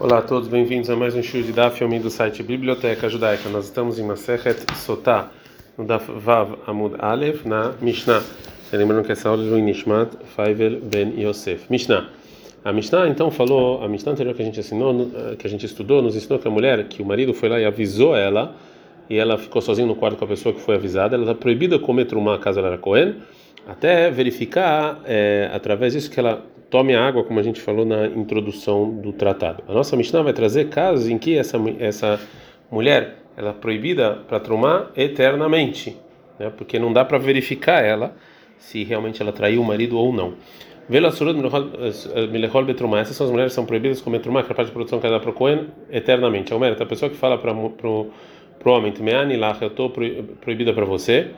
Olá a todos, bem-vindos a mais um show de Daf Yomi do site Biblioteca Judaica. Nós estamos em Masechet Sotá, no Daf Vav Amud Aleph, na Mishnah. Lembrando que essa aula é do Nishmat Faivel Ben Yosef. Mishnah. A Mishnah então falou, a Mishnah anterior que a gente assinou, que a gente estudou, nos ensinou que a mulher, que o marido foi lá e avisou ela, e ela ficou sozinha no quarto com a pessoa que foi avisada, ela está proibida de comer trumá caso ela era Cohen, até verificar é, através disso que ela tome água, como a gente falou na introdução do tratado. A nossa Mishnah vai trazer casos em que essa, essa mulher ela é proibida para trumar eternamente, né? porque não dá para verificar ela se realmente ela traiu o marido ou não. Essas são as mulheres que são proibidas de comer trumá, que é de produção dá para Cohen, eternamente. É a pessoa que fala para o homem, eu estou proibida para você.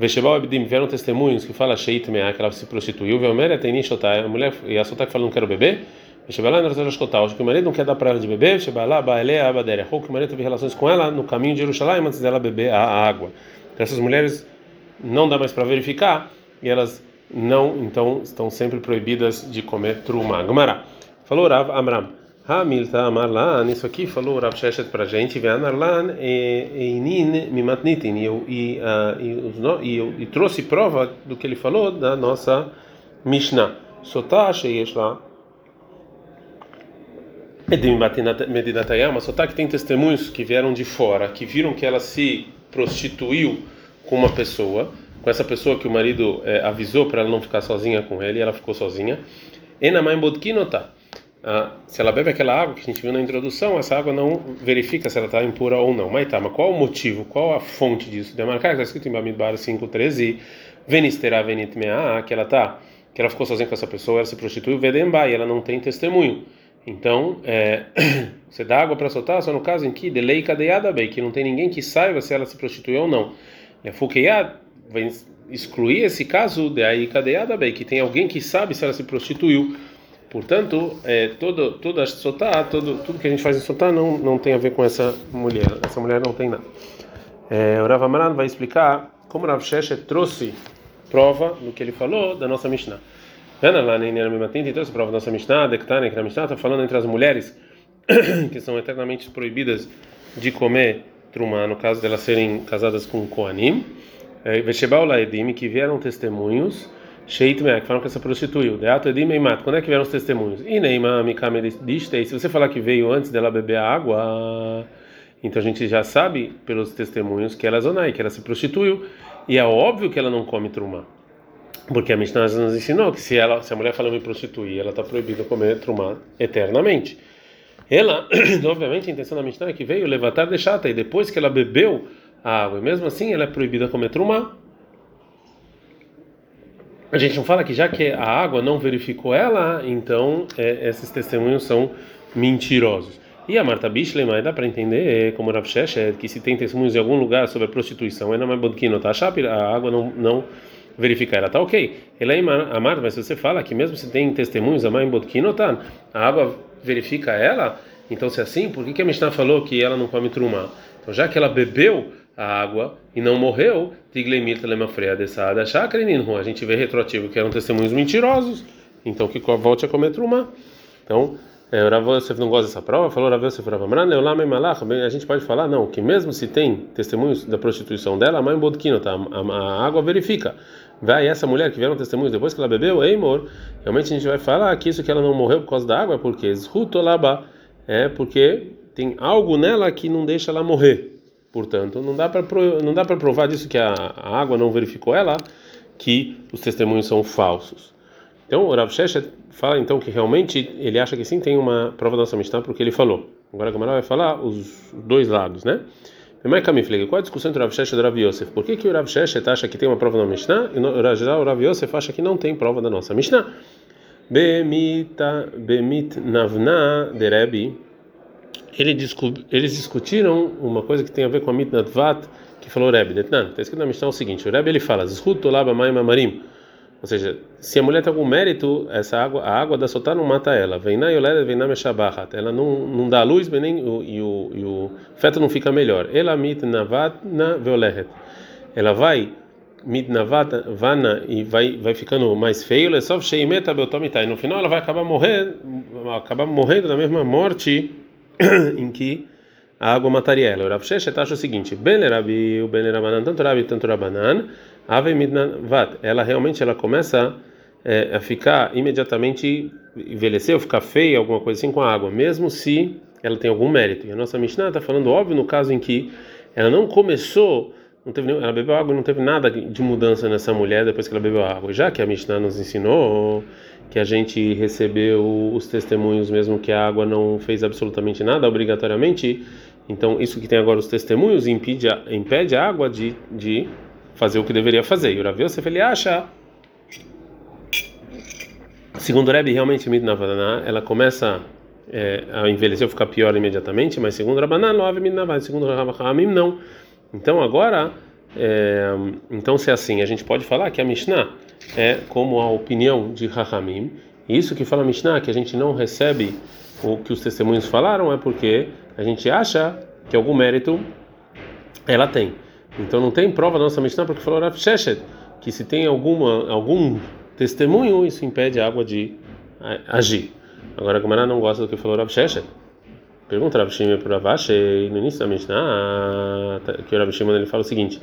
Veshebal Abdim vieram testemunhos que fala Sheit Meah, que ela se prostituiu. Velmer tem Nishotai, a mulher e a Sotá que fala não quero beber. Veshebal quero escutar, que o marido não quer dar para ela de beber. Veshebal Baale Abadere, ou que o marido teve relações com ela no caminho de Jerusalém antes dela beber a água. Então, essas mulheres não dá mais para verificar e elas não, então, estão sempre proibidas de comer truma. Gumara. Falou Rav Amram. Hamilta Amarlan, isso aqui falou Rav Sheshet para a gente, Mimatnitin, e, e, e, trouxe prova do que ele falou da nossa Mishnah. Sotá Sheish lá. Medinatayama, Sotá que tem testemunhos que vieram de fora, que viram que ela se prostituiu com uma pessoa, com essa pessoa que o marido é, avisou para ela não ficar sozinha com ele, e ela ficou sozinha. Enamai Bodkinotá ah, se ela bebe aquela água que a gente viu na introdução, essa água não verifica se ela está impura ou não. Mas tá, mas qual o motivo, qual a fonte disso? De marcar, está escrito em Bamidbar 5,13, Venistera venit mea, que ela tá, que ela ficou sozinha com essa pessoa, ela se prostituiu, Vedemba, e ela não tem testemunho. Então, é, você dá água para soltar, só no caso em que delei cadeada bem, que não tem ninguém que saiba se ela se prostituiu ou não. Fukeyad vai excluir esse caso de aí cadeada bem, que tem alguém que sabe se ela se prostituiu. Portanto, é, todo, toda sotá, todo, tudo que a gente faz em sotá não, não tem a ver com essa mulher. Essa mulher não tem nada. É, o Rav Amaran vai explicar como Rav Sheshet trouxe prova do que ele falou da nossa Mishnah. Ana lá nem tem trouxe prova da nossa Mishnah, Dektane, que a Mishnah está falando entre as mulheres que são eternamente proibidas de comer trumá, no caso delas serem casadas com Koanim. É, Veshebal Laedim, que vieram testemunhos Sheit Meak, falam que essa prostituiu. Meimat, quando é que vieram os testemunhos? E Neima Mikame Distei, se você falar que veio antes dela beber a água, então a gente já sabe pelos testemunhos que ela é zonai, que ela se prostituiu, e é óbvio que ela não come trumá. Porque a Mishnah nos ensinou que se, ela, se a mulher fala me prostituir, ela está proibida de comer trumá eternamente. Ela, obviamente, a intenção da Mishnah é que veio levantar de chata, e depois que ela bebeu a água, e mesmo assim ela é proibida de comer trumá a gente não fala que já que a água não verificou ela, então é, esses testemunhos são mentirosos. E a Marta Bishlema dá para entender, é, como Rav é, que se tem testemunhos em algum lugar sobre a prostituição, é na Bodkino, tá? A água não, não verificar ela, tá ok. Ela é a Marta, mas se você fala que mesmo se tem testemunhos, a mãe Bodkino, tá? A água verifica ela, então se é assim, por que, que a Mishnah falou que ela não come truma? Então já que ela bebeu a água e não morreu, a gente vê retroativo que eram testemunhos mentirosos, então que volte a comer truma. Então, é, Yosef não gosta dessa prova, falou Amran, a gente pode falar, não, que mesmo se tem testemunhos da prostituição dela, a mãe tá? a, água verifica. Vai essa mulher que vieram testemunhos depois que ela bebeu, Eimor, realmente a gente vai falar que isso que ela não morreu por causa da água, porque Zhutolaba, é porque tem algo nela que não deixa ela morrer. Portanto, não dá para não dá para provar disso que a, a, água não verificou ela que os testemunhos são falsos. Então, o Rav Sheshet fala então que realmente ele acha que sim tem uma prova da nossa Mishnah porque ele falou. Agora a Gamara vai falar os dois lados, né? Mas Kamiflega, qual a discussão entre o Rav Sheshet e o Rav Yosef? Por que, que o Rav Sheshet acha que tem uma prova da Mishnah e o Rav Yosef acha que não tem prova da nossa Mishnah? Bemita, bemit navna Rebbe eles discutiram uma coisa que tem a ver com a Mitnatvat, que falou Rebbe. Está escrito na Mishnah o seguinte: o Rebbe ele fala, marim. Ou seja, se a mulher tem algum mérito, essa água, a água da soltar não mata ela. Vem na yoleda, vem na meshabahat. Ela não, não dá luz, nem, e, o, e o feto não fica melhor. Ela mit navat na veolehet. Ela vai midnavana e vai vai ficando mais feio, é só sheimeta beotomitai. No final ela vai acabar morrendo, acabar morrendo da mesma morte em que a água mataria ela. O Rav Sheshet acha o seguinte: Ben o Ben tanto Rabi, tanto Rabanan, Ave midnavat. Ela realmente ela começa é, a ficar imediatamente envelhecer ou ficar feia, alguma coisa assim com a água, mesmo se ela tem algum mérito. E a nossa Mishnah está falando óbvio no caso em que ela não começou não teve ela bebeu água e não teve nada de mudança nessa mulher depois que ela bebeu água. Já que a Mishnah nos ensinou que a gente recebeu os testemunhos mesmo que a água não fez absolutamente nada obrigatoriamente, então isso que tem agora os testemunhos impede a, impede a água de, de fazer o que deveria fazer. E o Rav Yosef ele acha Segundo Rebbe, realmente Midnavaná, ela começa é, a envelhecer ou ficar pior imediatamente, mas segundo Rabaná, não há Midnavaná, segundo Rahamim, não. Então agora, é, então se é assim, a gente pode falar que a Mishnah é como a opinião de Rahamim. Isso que fala Mishnah, que a gente não recebe o que os testemunhos falaram, é porque a gente acha que algum mérito ela tem. Então não tem prova da nossa Mishnah porque falou Rav Sheshet, que se tem alguma, algum testemunho, isso impede a água de agir. Agora a Gemara não gosta do que falou Rav Sheshet. Pergunta Rav Shimon para Rav no início da Mishnah, tá, que o Rav Shimon ele fala o seguinte: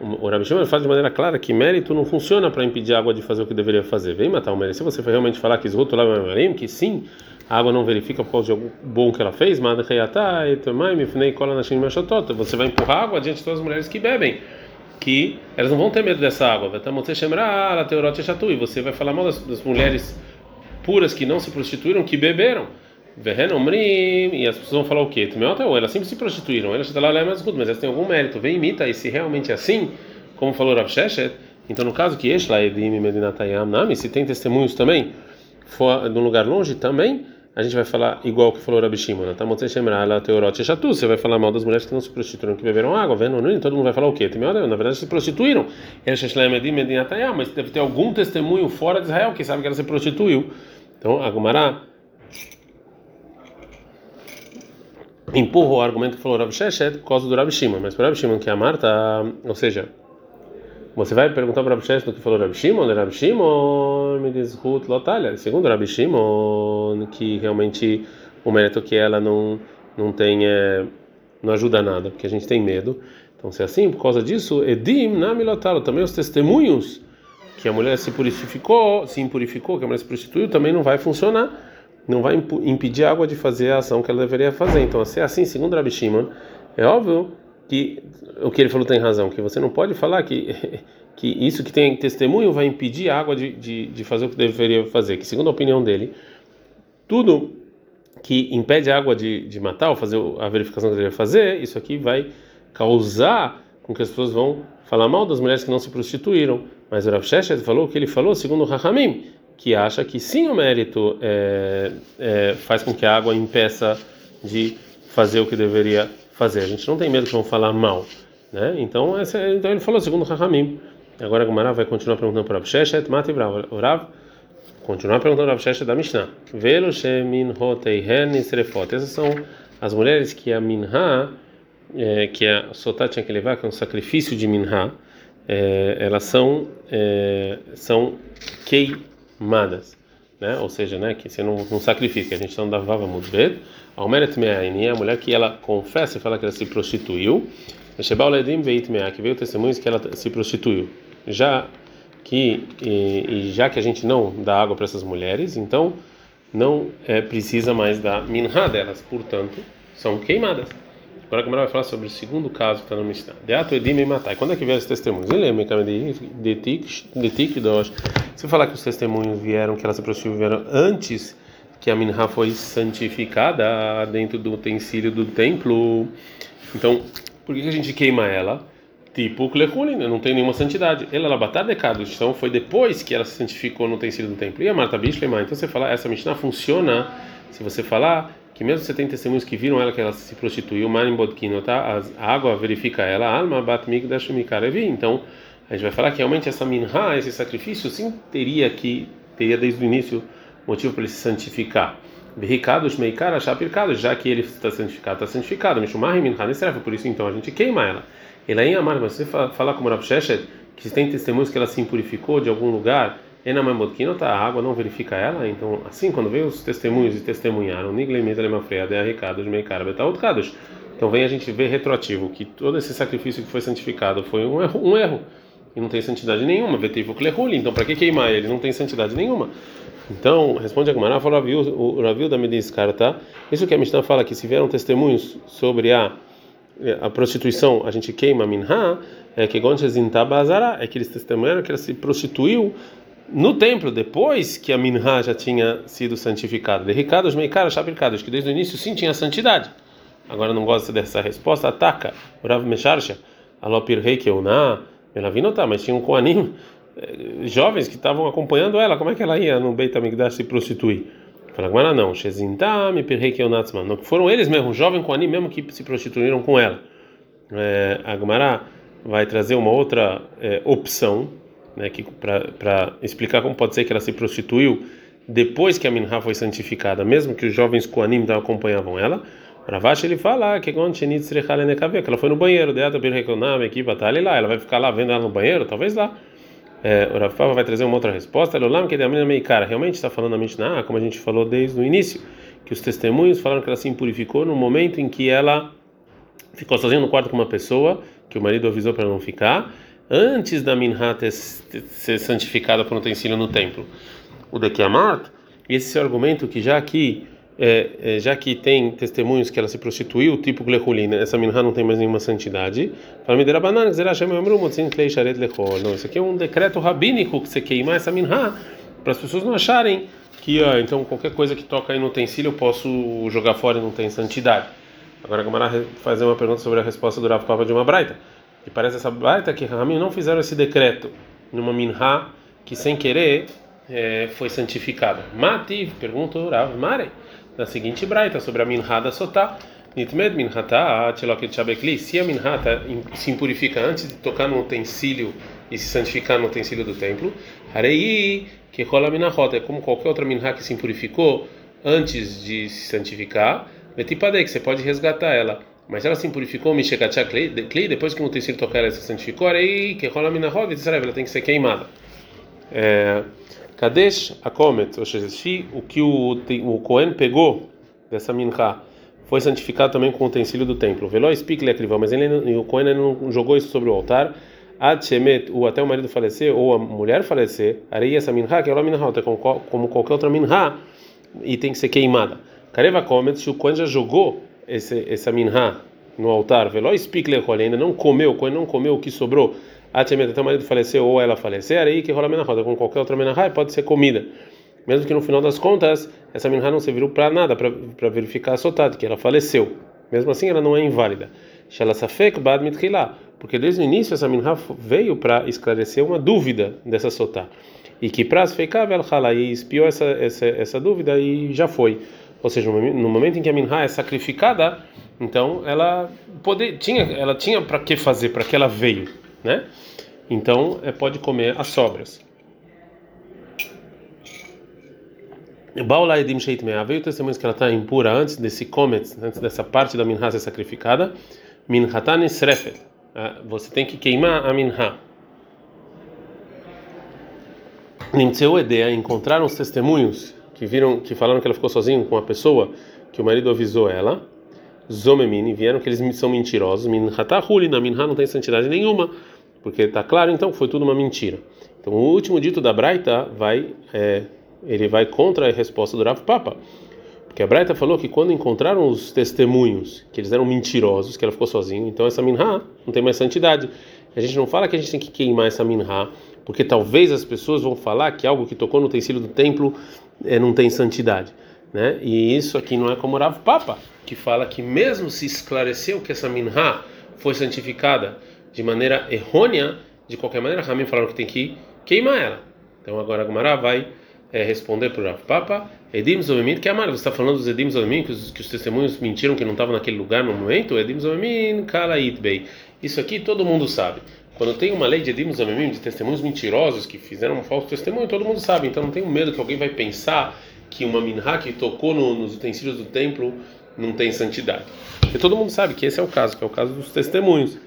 o Rabi Shimon fala de maneira clara que mérito não funciona para impedir a água de fazer o que deveria fazer. Vem matar o mérito. Se você realmente falar que Zruto Marim, que sim, a água não verifica por causa de algo bom que ela fez, você vai empurrar água diante de todas as mulheres que bebem. Que elas não vão ter medo dessa água. E você vai falar mal das, das mulheres puras que não se prostituíram, que beberam. E as pessoas vão falar o quê? Elas sempre se prostituíram, elas estão lá mas elas têm algum mérito. Vem imita, e se realmente é assim, como falou Rav Sheshet, então no caso que Eshla Edim Medinatayam Nami, se tem testemunhos também, for um lugar longe também, a gente vai falar igual que falou Rabi Shimon, você vai falar mal das mulheres que não se prostituíram, que beberam água, vendo? Todo mundo vai falar o quê? Na verdade, se prostituíram. Mas deve ter algum testemunho fora de Israel que sabe que ela se prostituiu. Então, a Gumará empurra o argumento que falou Rav Sheshet por causa do Rav Shimon, mas para Rav Shimon que é a Marta, ou seja, você vai perguntar para Rav Sheshet do que falou Rav Shimon, né? Rav Shimon me diz Ruth Lotalha, segundo Rav Shimon, que realmente o mérito que ela não não tem é, não ajuda nada, porque a gente tem medo. Então, se é assim, por causa disso, Edim na Milotalo, também os testemunhos que a mulher se purificou, se impurificou, que a mulher se prostituiu, também não vai funcionar não vai impedir a água de fazer a ação que ela deveria fazer. Então, se é assim, segundo Rabi Shimon, é óbvio que o que ele falou tem razão, que você não pode falar que, que isso que tem testemunho vai impedir a água de, de, de fazer o que deveria fazer. Que, segundo a opinião dele, tudo que impede a água de, de matar ou fazer a verificação que deveria fazer, isso aqui vai causar com que as pessoas vão falar mal das mulheres que não se prostituíram. Mas o Rav Sheshet falou o que ele falou, segundo o Rahamim, que acha que sim o mérito é, é, faz com que a água impeça de fazer o que deveria fazer. A gente não tem medo que vão falar mal, né? Então, essa, então ele falou segundo Rahamim. Agora a Gumara vai continuar perguntando para Absheshet, Mati Rav, continuar perguntando para Absheshet da Mishnah. Velo shemin hoteihen isrefot. Essas são as mulheres que a minha, é, que a Sotá tinha que levar, que é um sacrifício de minha, é, elas são é, são kei madas, né? Ou seja, né, que você não, não sacrifica, a gente não dá vava mudbet, almeret me'aini, a mulher que ela confessa e fala que ela se prostituiu, Shebal ledim veit me'a, que veio testemunhos que ela se prostituiu. Já que e, e, já que a gente não dá água para essas mulheres, então não é, precisa mais da minha delas, portanto, são queimadas. Agora a Gamara vai falar sobre o segundo caso que está no Mishnah. Deato edim e matai. Quando é que vieram os testemunhos? Ele de tik dosh. Se falar que os testemunhos vieram, que ela se prostituiu, vieram antes que a minha foi santificada dentro do utensílio do templo, então por que a gente queima ela? Tipo, Klehulin, não tem nenhuma santidade. Ela labatar decado, então foi depois que ela se santificou no utensílio do templo. E a Marta Bishlema, então você fala, essa Mishnah funciona se você falar que mesmo você tem testemunhos que viram ela que ela se prostituiu, Marim Bodkino, tá? A água verifica ela, Alma Batmik da Shumikarevi. Então, a gente vai falar que realmente essa minha, esse sacrifício, sim teria que, teria desde o início motivo para ele se santificar. Berricados, Meikara, Shapircados, já que ele está santificado, está santificado. Mishumari Minha Nesrefa, por isso então a gente queima ela. Ele aí amar, mas você falar como Rav Sheshet, que tem testemunhos que ela se impurificou de algum lugar, Enamamodkinota, a água não verifica ela, então assim, quando veio os testemunhos e testemunharam, Niglemita Lemafreada é Ricardo de Meikara Betaut Kadosh. Então vem a gente ver retroativo que todo esse sacrifício que foi santificado foi um erro, um erro e não tem santidade nenhuma. Então para que queimar ele? Não tem santidade nenhuma. Então, responde a Gemara, fala o Ravil da Mediscarta. Isso que a Mishnah fala que se vieram testemunhos sobre a a prostituição, a gente queima minha, é que é que eles testemunharam que ela se prostituiu no templo, depois que a minha já tinha sido santificada. De Ricardo, Meikara, Shapirkados, que desde o início sim tinha santidade. Agora não gosta dessa resposta, ataca. Rav Mesharsha, Alopir Rei Keuná, tá, mas tinha um Koanim, eh, jovens que estavam acompanhando ela, como é que ela ia no Beit HaMikdash se prostituir? Fala, agora não, Shezintam, Pirrei Keunatzman, não foram eles mesmos, jovens Koanim mesmo que se prostituíram com ela. É, a Gemara vai trazer uma outra é, opção, né, para explicar como pode ser que ela se prostituiu depois que a Minha foi santificada, mesmo que os jovens Koanim acompanhavam ela. Ravash ele fala que quando que ela foi no banheiro, rekonam, equipa tá ela vai ficar lá vendo ela no banheiro, talvez lá. É, o Rafa vai trazer uma outra resposta. Lolam que meio cara, realmente está falando a Mishnah, como a gente falou desde o início, que os testemunhos falaram que ela se impurificou no momento em que ela ficou sozinha no quarto com uma pessoa que o marido avisou para não ficar, antes da Minha ter, ser santificada por um utensílio no templo. O de Kiamat, esse é argumento que já que é, é, já que tem testemunhos que ela se prostituiu, tipo Glechulina, essa minha não tem mais nenhuma santidade. Não, isso aqui é um decreto rabínico que você queimar essa minha para as pessoas não acharem que então qualquer coisa que toca aí no utensílio eu posso jogar fora e não tem santidade. Agora a Gamara fazer uma pergunta sobre a resposta do Rav Papa de uma braita. E parece essa braita que Ramim não fizeram esse decreto numa minha que sem querer é, foi santificada. Mati, pergunta Rav Mare na seguinte braita sobre a minha da sotá. Nitmed minhata atloket shabekli. Se a minha se impurifica antes de tocar no utensílio e se santificar no utensílio do templo, harei que rola minahot é como qualquer outra minha que se impurificou antes de se santificar. Letipadei que você pode resgatar ela. Mas ela se impurificou, Mishekatcha Klei, depois que o utensílio tocar ela se santificou, aí que rola minahot, ela tem que ser queimada. É, Kadesh Akomet, o que o, o Cohen pegou dessa minha foi santificado também com o utensílio do templo. Veló Spikle Akrivá, mas ele, o Cohen não jogou isso sobre o altar. Ad ou até o marido falecer, ou a mulher falecer, areia essa minha, que é uma minha, é como qualquer outra minha, e tem que ser queimada. Kareva Komet, se o Cohen já jogou esse, essa minha no altar, Veló Spikle ainda não comeu, o Cohen não comeu o que sobrou até o marido faleceu ou ela falecer, aí que rola menahá, com qualquer outra menahá pode ser comida. Mesmo que no final das contas, essa menahá não serviu para nada, para verificar a sotad, que ela faleceu. Mesmo assim, ela não é inválida. Shalasafek bad mitchilá, porque desde o início essa menahá veio para esclarecer uma dúvida dessa sotá. E que pras feikav el e espiou essa, essa, essa dúvida e já foi. Ou seja, no momento em que a minha é sacrificada, então ela poder, tinha, ela tinha para que fazer, para que ela veio né? Então é, pode comer as sobras. Baulaedim Sheit Mea veio testemunhos que ela está impura antes desse comet, antes dessa parte da minha ser sacrificada. Minhatan Srefet. Ah, você tem que queimar a minha. Nimtseu Edea encontraram os testemunhos que viram, que falaram que ela ficou sozinha com uma pessoa que o marido avisou ela. Zomemini, vieram que eles são mentirosos. Minhatahuli, na minha não tem santidade nenhuma, porque está claro então foi tudo uma mentira. Então o último dito da Braita vai, é, ele vai contra a resposta do Rav Papa. Porque a Braita falou que quando encontraram os testemunhos, que eles eram mentirosos, que ela ficou sozinha, então essa minha não tem mais santidade. A gente não fala que a gente tem que queimar essa minha, porque talvez as pessoas vão falar que algo que tocou no utensílio do templo é, não tem santidade. Né? E isso aqui não é como o Rav Papa que fala que mesmo se esclareceu que essa minha foi santificada de maneira errônea, de qualquer maneira, Ramim falaram que tem que queimar ela. Então agora a Gumara vai é, responder para o Rav Papa, Edim Zomemim, que é amar, você está falando dos Edim Zomemim, que, que, os testemunhos mentiram que não estavam naquele lugar no momento, Edim Zomemim, Kala Itbei. Isso aqui todo mundo sabe. Quando tem uma lei de Edim Zomemim, de testemunhos mentirosos que fizeram um falso testemunho, todo mundo sabe. Então não tenho medo que alguém vai pensar que uma minha que tocou no, nos utensílios do templo não tem santidade. E todo mundo sabe que esse é o caso, que é o caso dos testemunhos.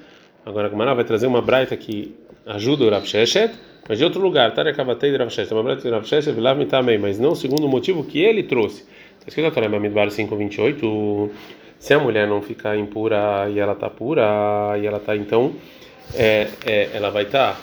Agora a Gemara vai trazer uma braita que ajuda o Rav Sheshet, mas de outro lugar, Tarekavatei de Rav Sheshet, uma braita de Rav Sheshet, Vilav mas não segundo o motivo que ele trouxe. Está escrito na Torá Mamidbar 5:28, se a mulher não ficar impura e ela está pura, e ela está então, é, é, ela vai estar tá,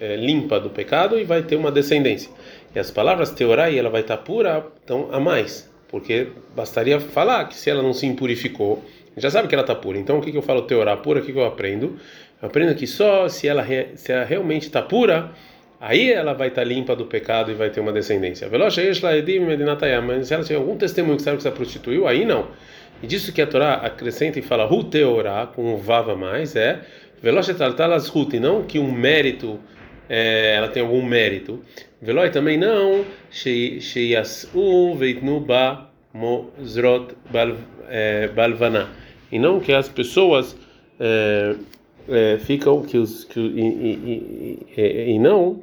é, limpa do pecado e vai ter uma descendência. E as palavras teorá e ela vai estar tá pura, então a mais, porque bastaria falar que se ela não se impurificou, já sabe que ela está pura. Então o que, que eu falo teorá pura? O que, que eu aprendo? Eu aprendo que só se ela, se ela realmente está pura, aí ela vai estar tá limpa do pecado e vai ter uma descendência. Mas se ela tiver algum testemunho que sabe que se prostituiu, aí não. E disso que a Torá acrescenta e fala hu teorá com um vava mais é e não que um mérito é, ela tem algum mérito. Veloi também não sheyasu veitnu ba mozrot balvana e não que as pessoas é, é, ficam que os que, e, e, e, e, não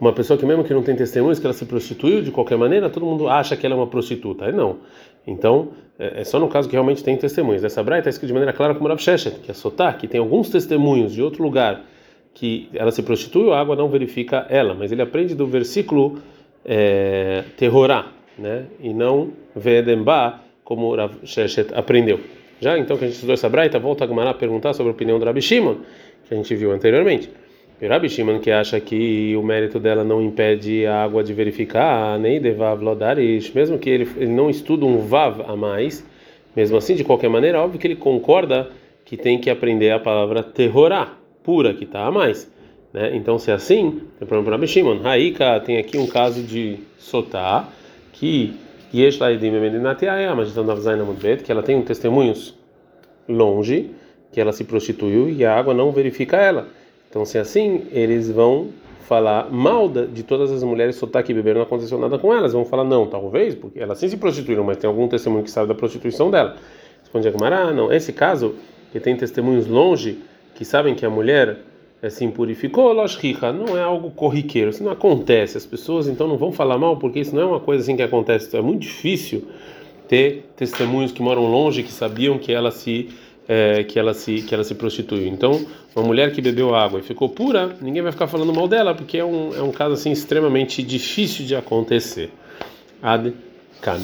uma pessoa que mesmo que não tem testemunhos que ela se prostituiu de qualquer maneira todo mundo acha que ela é uma prostituta. Não então é, é só no caso que realmente tem testemunhos essa braita está escrito de maneira clara como Rav Sheshet que é Sotá que tem alguns testemunhos de outro lugar que ela se prostitui a água não verifica ela mas ele aprende do versículo é, terrorá né? E não vedemba como Rav Sheshet aprendeu. Já então que a gente estudou essa braita, volta a Gamara a perguntar sobre a opinião do Rabi Shimon, que a gente viu anteriormente. Rabi Shimon que acha que o mérito dela não impede a água de verificar, nem devav lodarish, mesmo que ele, ele não estuda um vav a mais, mesmo assim, de qualquer maneira, óbvio que ele concorda que tem que aprender a palavra terrorá, pura, que está a mais. Né? Então, se é assim, tem problema para Rabi Shimon. Raika tem aqui um caso de sotá, que mas então que ela tem um testemunhos longe, que ela se prostituiu e a água não verifica ela. Então, se é assim, eles vão falar mal de todas as mulheres soltar que beberam não aconteceu nada com elas. Vão falar, não, talvez, porque elas sim se prostituíram, mas tem algum testemunho que sabe da prostituição dela. Responde a Gamara, não. Esse caso, que tem testemunhos longe, que sabem que a mulher se impurificou, lógico, não é algo corriqueiro, isso não acontece. As pessoas então não vão falar mal, porque isso não é uma coisa assim que acontece. Então, é muito difícil ter testemunhos que moram longe, que sabiam que ela se é, que ela se que ela se prostituiu. Então, uma mulher que bebeu água e ficou pura, ninguém vai ficar falando mal dela, porque é um, é um caso assim extremamente difícil de acontecer. Ad can.